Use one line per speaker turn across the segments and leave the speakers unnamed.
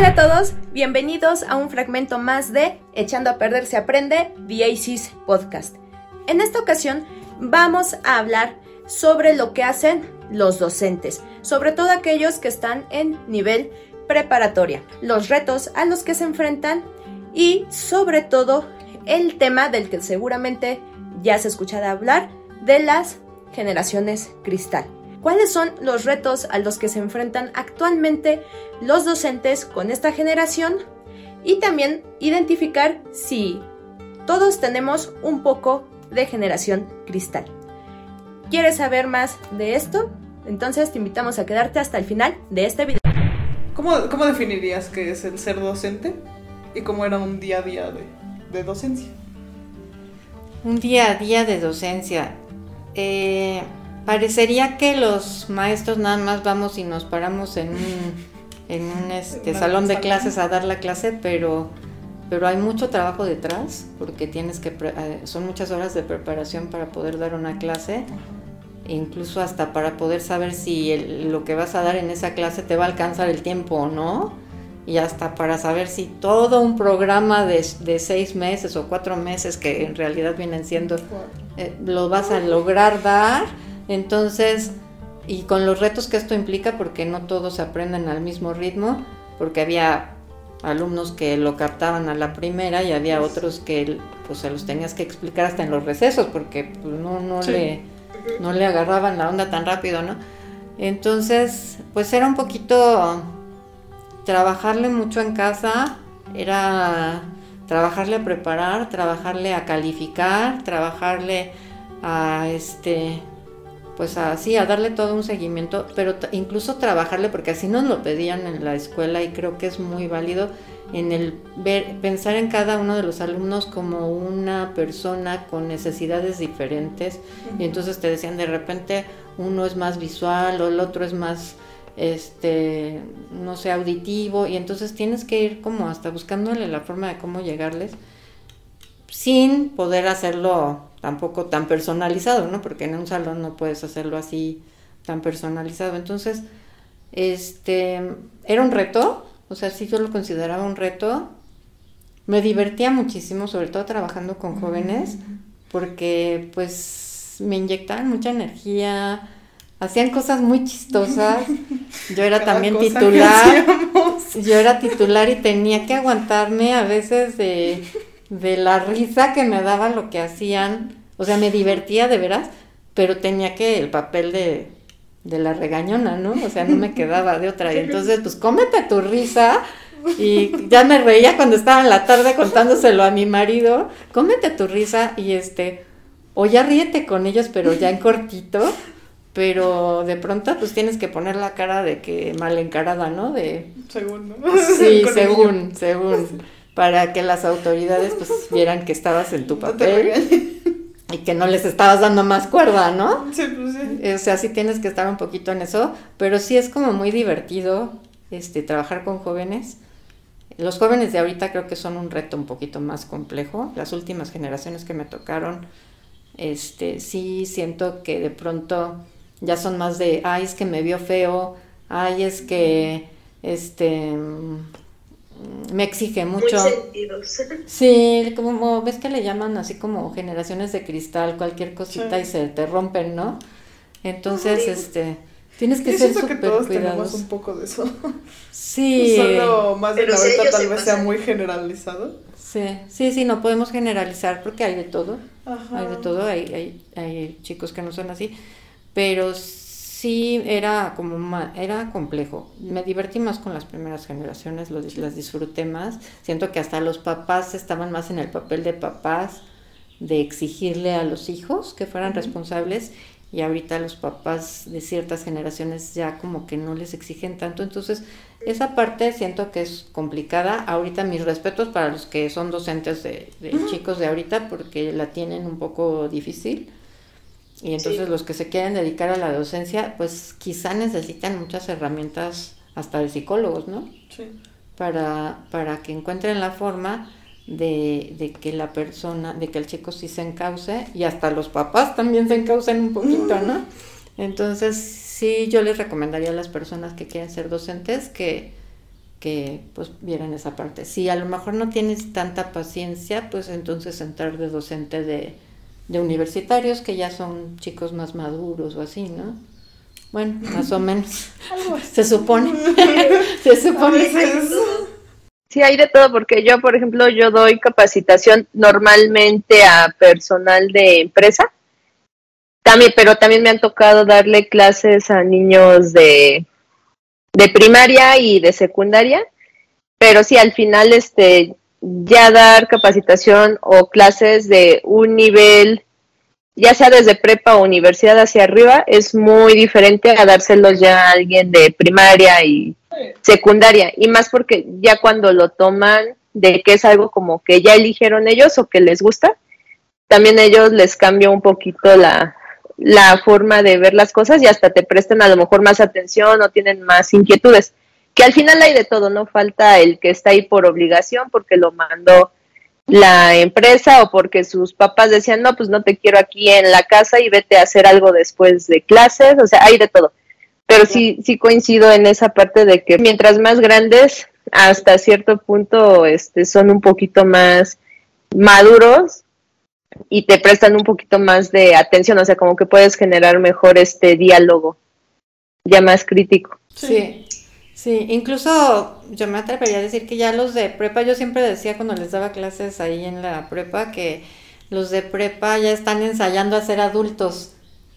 Hola a todos, bienvenidos a un fragmento más de Echando a Perder se aprende, The Podcast. En esta ocasión vamos a hablar sobre lo que hacen los docentes, sobre todo aquellos que están en nivel preparatoria, los retos a los que se enfrentan y sobre todo el tema del que seguramente ya se escuchará hablar de las generaciones cristal. ¿Cuáles son los retos a los que se enfrentan actualmente los docentes con esta generación? Y también identificar si todos tenemos un poco de generación cristal. ¿Quieres saber más de esto? Entonces te invitamos a quedarte hasta el final de este video.
¿Cómo, cómo definirías qué es el ser docente y cómo era un día a día de, de docencia?
Un día a día de docencia. Eh, parecería que los maestros nada más vamos y nos paramos en un, en un este, salón de clases a dar la clase, pero, pero hay mucho trabajo detrás, porque tienes que eh, son muchas horas de preparación para poder dar una clase, incluso hasta para poder saber si lo que vas a dar en esa clase te va a alcanzar el tiempo o no, y hasta para saber si todo un programa de, de seis meses o cuatro meses, que en realidad vienen siendo, eh, lo vas a lograr dar entonces, y con los retos que esto implica, porque no todos aprenden al mismo ritmo, porque había alumnos que lo captaban a la primera y había otros que pues se los tenías que explicar hasta en los recesos, porque pues, no, no, le, no le agarraban la onda tan rápido, ¿no? Entonces, pues era un poquito trabajarle mucho en casa, era trabajarle a preparar, trabajarle a calificar, trabajarle a este pues así, a darle todo un seguimiento, pero incluso trabajarle, porque así nos lo pedían en la escuela y creo que es muy válido en el ver, pensar en cada uno de los alumnos como una persona con necesidades diferentes. Y entonces te decían de repente uno es más visual o el otro es más este no sé auditivo y entonces tienes que ir como hasta buscándole la forma de cómo llegarles sin poder hacerlo tampoco tan personalizado, ¿no? Porque en un salón no puedes hacerlo así tan personalizado. Entonces, este, era un reto, o sea, sí yo lo consideraba un reto. Me divertía muchísimo, sobre todo trabajando con jóvenes, porque pues me inyectaban mucha energía, hacían cosas muy chistosas. Yo era también titular. Yo era titular y tenía que aguantarme a veces de de la risa que me daba lo que hacían. O sea, me divertía de veras, pero tenía que el papel de, de la regañona, ¿no? O sea, no me quedaba de otra. Y entonces, pues cómete tu risa. Y ya me reía cuando estaba en la tarde contándoselo a mi marido. Cómete tu risa y este, o ya ríete con ellos, pero ya en cortito. Pero de pronto, pues tienes que poner la cara de que mal encarada, ¿no? De.
Según, ¿no?
Sí, según, según para que las autoridades pues vieran que estabas en tu papel y que no les estabas dando más cuerda, ¿no?
Sí, pues sí.
O sea, sí tienes que estar un poquito en eso, pero sí es como muy divertido este trabajar con jóvenes. Los jóvenes de ahorita creo que son un reto un poquito más complejo. Las últimas generaciones que me tocaron, este, sí siento que de pronto ya son más de, ay, es que me vio feo, ay, es que, este, me exige mucho. Sí, como ves que le llaman así como generaciones de cristal, cualquier cosita y se te rompen, ¿no? Entonces, este, tienes que ser súper cuidadoso. tenemos
un poco de eso.
Sí.
Solo más de la ahorita tal vez sea muy generalizado.
Sí, sí, sí, no podemos generalizar porque hay de todo. Hay de todo, hay, hay, hay chicos que no son así, pero sí era como era complejo. Me divertí más con las primeras generaciones, las disfruté más. Siento que hasta los papás estaban más en el papel de papás, de exigirle a los hijos que fueran responsables y ahorita los papás de ciertas generaciones ya como que no les exigen tanto. Entonces, esa parte siento que es complicada. Ahorita mis respetos para los que son docentes de, de chicos de ahorita porque la tienen un poco difícil y entonces los que se quieren dedicar a la docencia, pues quizá necesitan muchas herramientas hasta de psicólogos, ¿no?
Sí.
Para, para que encuentren la forma de, de, que la persona, de que el chico sí se encauce y hasta los papás también se encaucen un poquito, ¿no? Entonces sí, yo les recomendaría a las personas que quieren ser docentes que, que pues vieran esa parte. Si a lo mejor no tienes tanta paciencia, pues entonces entrar de docente de, de universitarios que ya son chicos más maduros o así, ¿no? Bueno, más o menos. Se supone. Se supone.
Sí, hay de todo, porque yo, por ejemplo, yo doy capacitación normalmente a personal de empresa, también, pero también me han tocado darle clases a niños de, de primaria y de secundaria, pero sí, al final, este, ya dar capacitación o clases de un nivel ya sea desde prepa o universidad hacia arriba, es muy diferente a dárselos ya a alguien de primaria y secundaria. Y más porque ya cuando lo toman de que es algo como que ya eligieron ellos o que les gusta, también ellos les cambia un poquito la, la forma de ver las cosas y hasta te prestan a lo mejor más atención o tienen más inquietudes. Que al final hay de todo, no falta el que está ahí por obligación porque lo mandó la empresa o porque sus papás decían, no, pues no te quiero aquí en la casa y vete a hacer algo después de clases, o sea, hay de todo. Pero sí, sí coincido en esa parte de que mientras más grandes, hasta cierto punto, este, son un poquito más maduros y te prestan un poquito más de atención, o sea, como que puedes generar mejor este diálogo ya más crítico.
Sí. Sí, incluso yo me atrevería a decir que ya los de prepa, yo siempre decía cuando les daba clases ahí en la prepa que los de prepa ya están ensayando a ser adultos.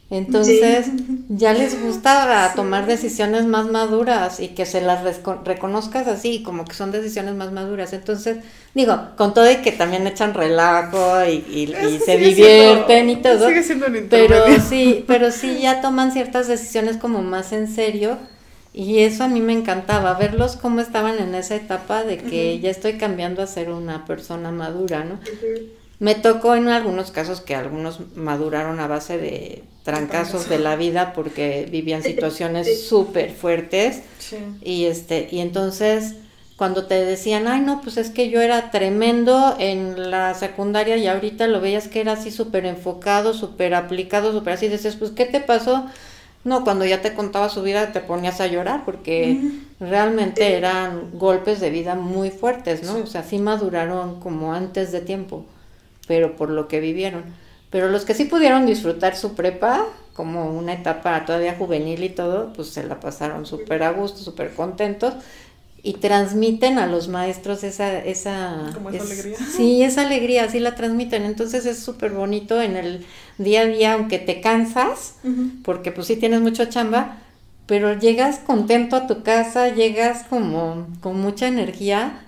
Entonces ya les gusta tomar decisiones más maduras y que se las reconozcas así, como que son decisiones más maduras. Entonces, digo, con todo y que también echan relajo y, se divierten y todo.
Sigue siendo un
pero sí, pero sí ya toman ciertas decisiones como más en serio y eso a mí me encantaba, verlos cómo estaban en esa etapa de que ya estoy cambiando a ser una persona madura, ¿no? Me tocó en algunos casos que algunos maduraron a base de trancazos de la vida porque vivían situaciones súper fuertes. Y este, y entonces cuando te decían, ay no, pues es que yo era tremendo en la secundaria y ahorita lo veías que era así súper enfocado, súper aplicado, súper así, dices, pues ¿qué te pasó? No, cuando ya te contaba su vida te ponías a llorar porque realmente eran golpes de vida muy fuertes, ¿no? O sea, sí maduraron como antes de tiempo, pero por lo que vivieron. Pero los que sí pudieron disfrutar su prepa, como una etapa todavía juvenil y todo, pues se la pasaron súper a gusto, súper contentos y transmiten a los maestros esa... esa,
esa alegría.
Sí, esa alegría, sí la transmiten. Entonces es súper bonito en el día a día, aunque te cansas, porque pues sí tienes mucha chamba, pero llegas contento a tu casa, llegas como con mucha energía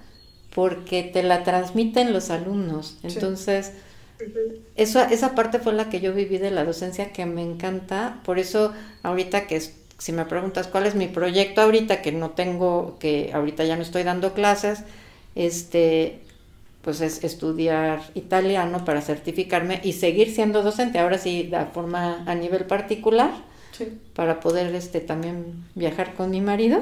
porque te la transmiten los alumnos. Entonces, eso, esa parte fue la que yo viví de la docencia que me encanta. Por eso ahorita que si me preguntas cuál es mi proyecto ahorita, que no tengo, que ahorita ya no estoy dando clases, este, pues es estudiar italiano para certificarme y seguir siendo docente, ahora sí, de forma a nivel particular, para poder este, también viajar con mi marido,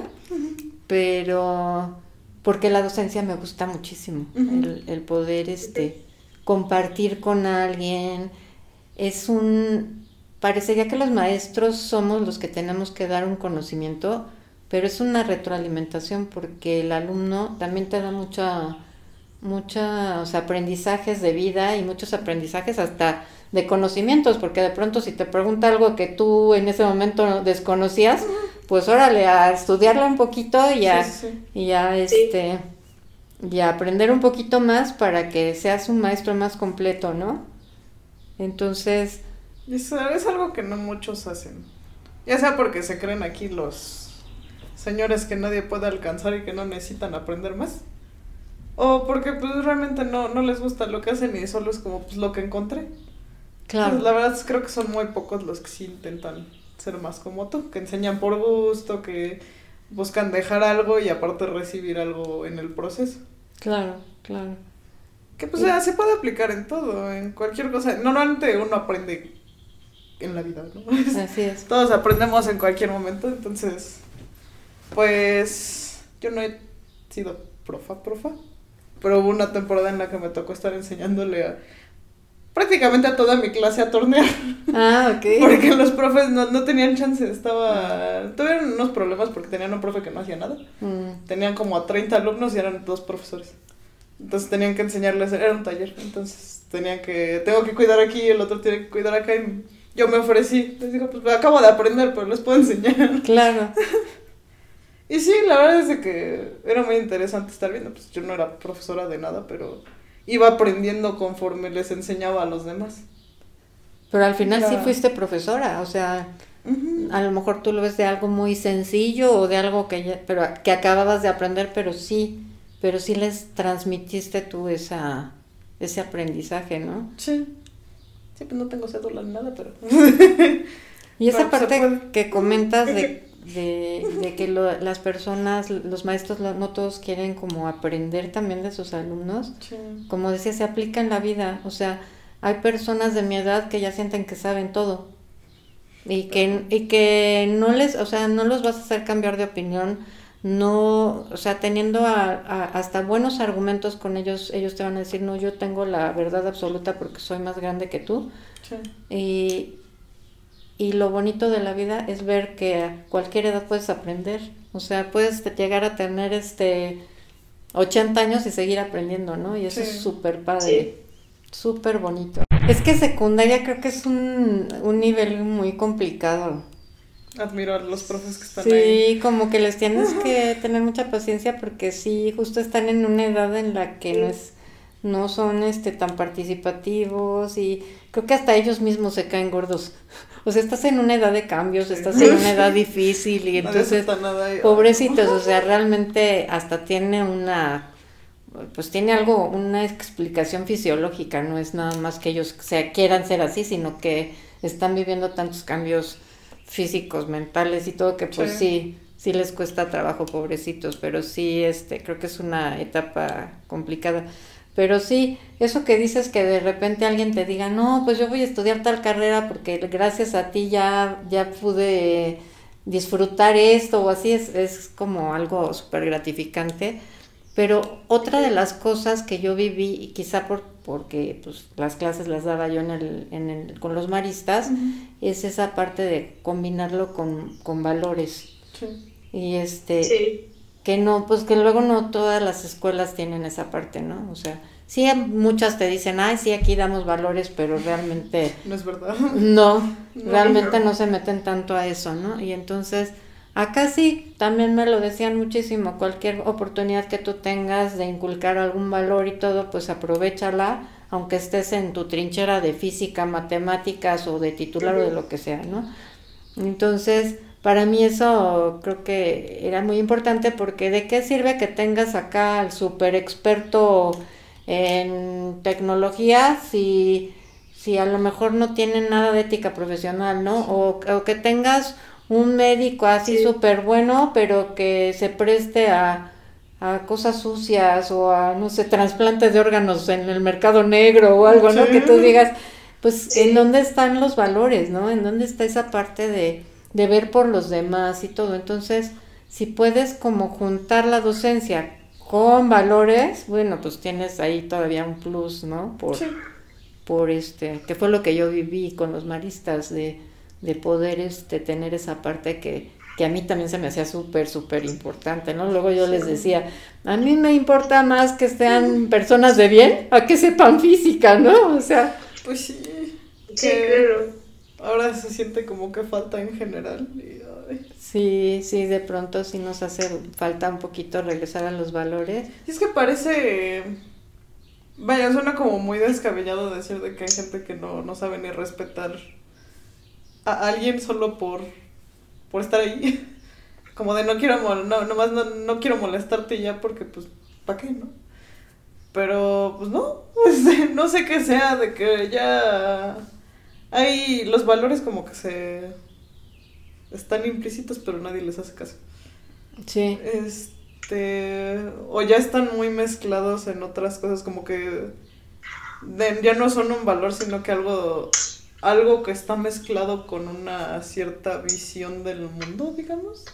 pero porque la docencia me gusta muchísimo, el, el poder este, compartir con alguien, es un parecería que los maestros somos los que tenemos que dar un conocimiento, pero es una retroalimentación porque el alumno también te da mucha, muchos aprendizajes de vida y muchos aprendizajes hasta de conocimientos, porque de pronto si te pregunta algo que tú en ese momento desconocías, pues órale, a estudiarlo un poquito y a, y a este y a aprender un poquito más para que seas un maestro más completo, ¿no? Entonces,
es, es algo que no muchos hacen. Ya sea porque se creen aquí los señores que nadie puede alcanzar y que no necesitan aprender más. O porque pues realmente no, no les gusta lo que hacen y solo es como pues lo que encontré. Claro. Pues, la verdad creo que son muy pocos los que sí intentan ser más como tú, que enseñan por gusto, que buscan dejar algo y aparte recibir algo en el proceso.
Claro, claro.
Que pues se puede aplicar en todo, en cualquier cosa. Normalmente uno aprende en la vida, ¿no?
Así es.
Todos aprendemos en cualquier momento, entonces, pues yo no he sido profa, profa, pero hubo una temporada en la que me tocó estar enseñándole a prácticamente a toda mi clase a tornear.
Ah, ok.
Porque los profes no, no tenían chance, estaba... Tuvieron unos problemas porque tenían un profe que no hacía nada.
Mm,
Tenían como a 30 alumnos y eran dos profesores. Entonces tenían que enseñarles, era un taller, entonces tenían que, tengo que cuidar aquí, el otro tiene que cuidar acá y yo me ofrecí. Les digo, pues acabo de aprender, pero les puedo enseñar.
claro.
Y sí, la verdad es de que era muy interesante estar viendo, pues yo no era profesora de nada, pero iba aprendiendo conforme les enseñaba a los demás.
Pero al final sí fuiste profesora, o sea, a lo mejor tú lo ves de algo muy sencillo o de algo que ya, pero que acababas de aprender, pero sí, pero sí les transmitiste tú esa ese aprendizaje, ¿no?
Sí. Sí, pues no tengo cédula ni nada, pero...
Y esa
Pero
parte que comentas de, de, de que lo- las personas, los maestros, no todos quieren como aprender también de sus alumnos,
Sí.
como decía, se aplica en la vida. O sea, hay personas de mi edad que ya sienten que saben todo. Y que, y que no les, o sea, no los vas a hacer cambiar de opinión, no, o sea, teniendo a- a- hasta buenos argumentos con ellos, ellos te van a decir, no, yo tengo la verdad absoluta porque soy más grande que tú.
Sí.
Y, y lo bonito de la vida es ver que a cualquier edad puedes aprender. O sea, puedes llegar a tener este 80 años y seguir aprendiendo, ¿no? Y eso
Sí.
es súper padre. Súper bonito. Es que secundaria creo que es un, un nivel muy complicado.
Admiro a los profes que están ahí.
Sí, como que les tienes que tener mucha paciencia porque sí, justo están en una edad en la que no es, no son este tan participativos y creo que hasta ellos mismos se caen gordos. O sea, estás en una edad de cambios, estás en una edad difícil y entonces
nada
pobrecitos, o sea, realmente hasta tiene una pues tiene algo, una explicación fisiológica, no es nada más que ellos se quieran ser así, sino que están viviendo tantos cambios físicos, mentales y todo que pues
Sí.
sí, sí les cuesta trabajo, pobrecitos, pero sí, este, creo que es una etapa complicada. Pero sí, eso que dices que de repente alguien te diga, no, pues yo voy a estudiar tal carrera porque gracias a ti ya, ya pude disfrutar esto o así, es, es como algo súper gratificante. Pero otra de las cosas que yo viví, y quizá por, porque pues, las clases las daba yo en el, en el, con los maristas, es esa parte de combinarlo con, con valores.
Sí.
Y este,
Sí.
que no, pues que luego no todas las escuelas tienen esa parte, ¿no? O sea, sí muchas te dicen, ay, sí, aquí damos valores, pero realmente
No es verdad.
no,
No.
realmente no se meten tanto a eso, ¿no? Y entonces, acá sí, también me lo decían muchísimo, cualquier oportunidad que tú tengas de inculcar algún valor y todo, pues aprovechala, aunque estés en tu trinchera de física, matemáticas o de titular o de lo que sea, ¿no? Entonces, para mí eso creo que era muy importante porque de qué sirve que tengas acá al super experto en tecnología si, si a lo mejor no tienen nada de ética profesional, ¿no? O, o que tengas un médico así
Sí.
súper bueno, pero que se preste a, a cosas sucias o a, no sé, trasplantes de órganos en el mercado negro o algo, ¿no? Que tú digas, pues,
Sí.
¿en dónde están los valores, no? ¿En dónde está esa parte de, de ver por los demás y todo? Entonces, si puedes como juntar la docencia con valores, bueno, pues tienes ahí todavía un plus, ¿no? Por,
Sí.
por este, que fue lo que yo viví con los maristas, de, de poder este, tener esa parte que, que a mí también se me hacía súper, súper importante, ¿no? Luego yo les decía, a mí me importa más que sean personas de bien a que sepan física, ¿no? O sea,
Pues sí.
Sí,
que
claro.
Ahora se siente como que falta en general. y,
sí, sí, de pronto sí nos hace falta un poquito regresar a los valores.
Y es que parece. Vaya, suena como muy descabellado decir de que hay gente que no, no sabe ni respetar a alguien solo por, por estar ahí. Como de no quiero mol no, nomás no, no quiero molestarte ya porque pues, ¿para qué, no? Pero, pues no, no sé qué sea, de que ya hay los valores como que se están implícitos, pero nadie les hace caso.
Sí,
Este, o ya están muy mezclados en otras cosas, como que de- ya no son un valor, sino que algo, algo que está mezclado con una cierta visión del mundo, digamos.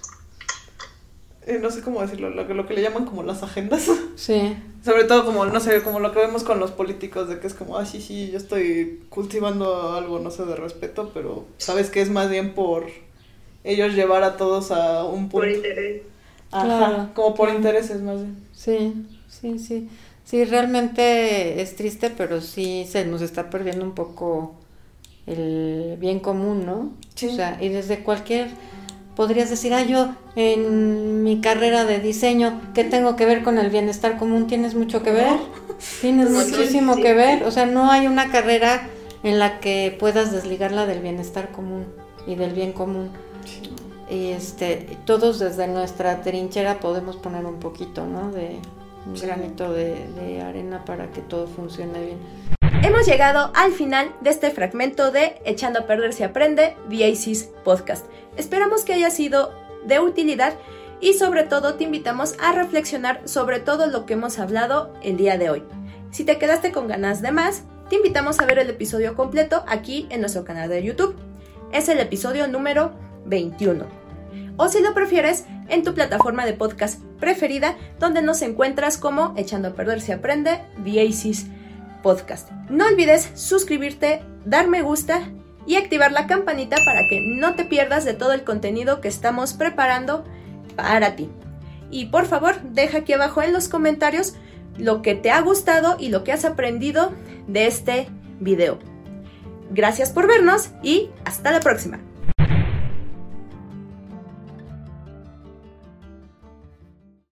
eh, no sé cómo decirlo, lo que, lo que le llaman como las agendas.
Sí.
Sobre todo como, no sé, como lo que vemos con los políticos, de que es como, ah, sí, sí, yo estoy cultivando algo, no sé, de respeto, pero sabes que es más bien por ellos llevar a todos a un punto.
Por interés.
Ajá,
Claro,
como por intereses más bien.
Sí, sí, sí. Sí, realmente es triste, pero sí se nos está perdiendo un poco el bien común, ¿no?
Sí.
O sea, y desde cualquier, podrías decir, ah, yo en mi carrera de diseño, ¿qué tengo que ver con el bienestar común? ¿Tienes mucho que ver? Tienes
No,
muchísimo
sí.
que ver. O sea, no hay una carrera en la que puedas desligarla del bienestar común y del bien común. Y este, todos desde nuestra trinchera podemos poner un poquito, ¿no? De un
Sí.
granito de, de arena para que todo funcione bien.
Hemos llegado al final de este fragmento de Echando a Perder se Aprende, VACs Podcast. Esperamos que haya sido de utilidad y sobre todo te invitamos a reflexionar sobre todo lo que hemos hablado el día de hoy. Si te quedaste con ganas de más, te invitamos a ver el episodio completo aquí en nuestro canal de YouTube. Es el episodio número 21. O si lo prefieres, en tu plataforma de podcast preferida, donde nos encuentras como Echando a Perder se Aprende, VACs Podcast. No olvides suscribirte, dar me gusta y activar la campanita para que no te pierdas de todo el contenido que estamos preparando para ti. Y por favor, deja aquí abajo en los comentarios lo que te ha gustado y lo que has aprendido de este video. Gracias por vernos y hasta la próxima.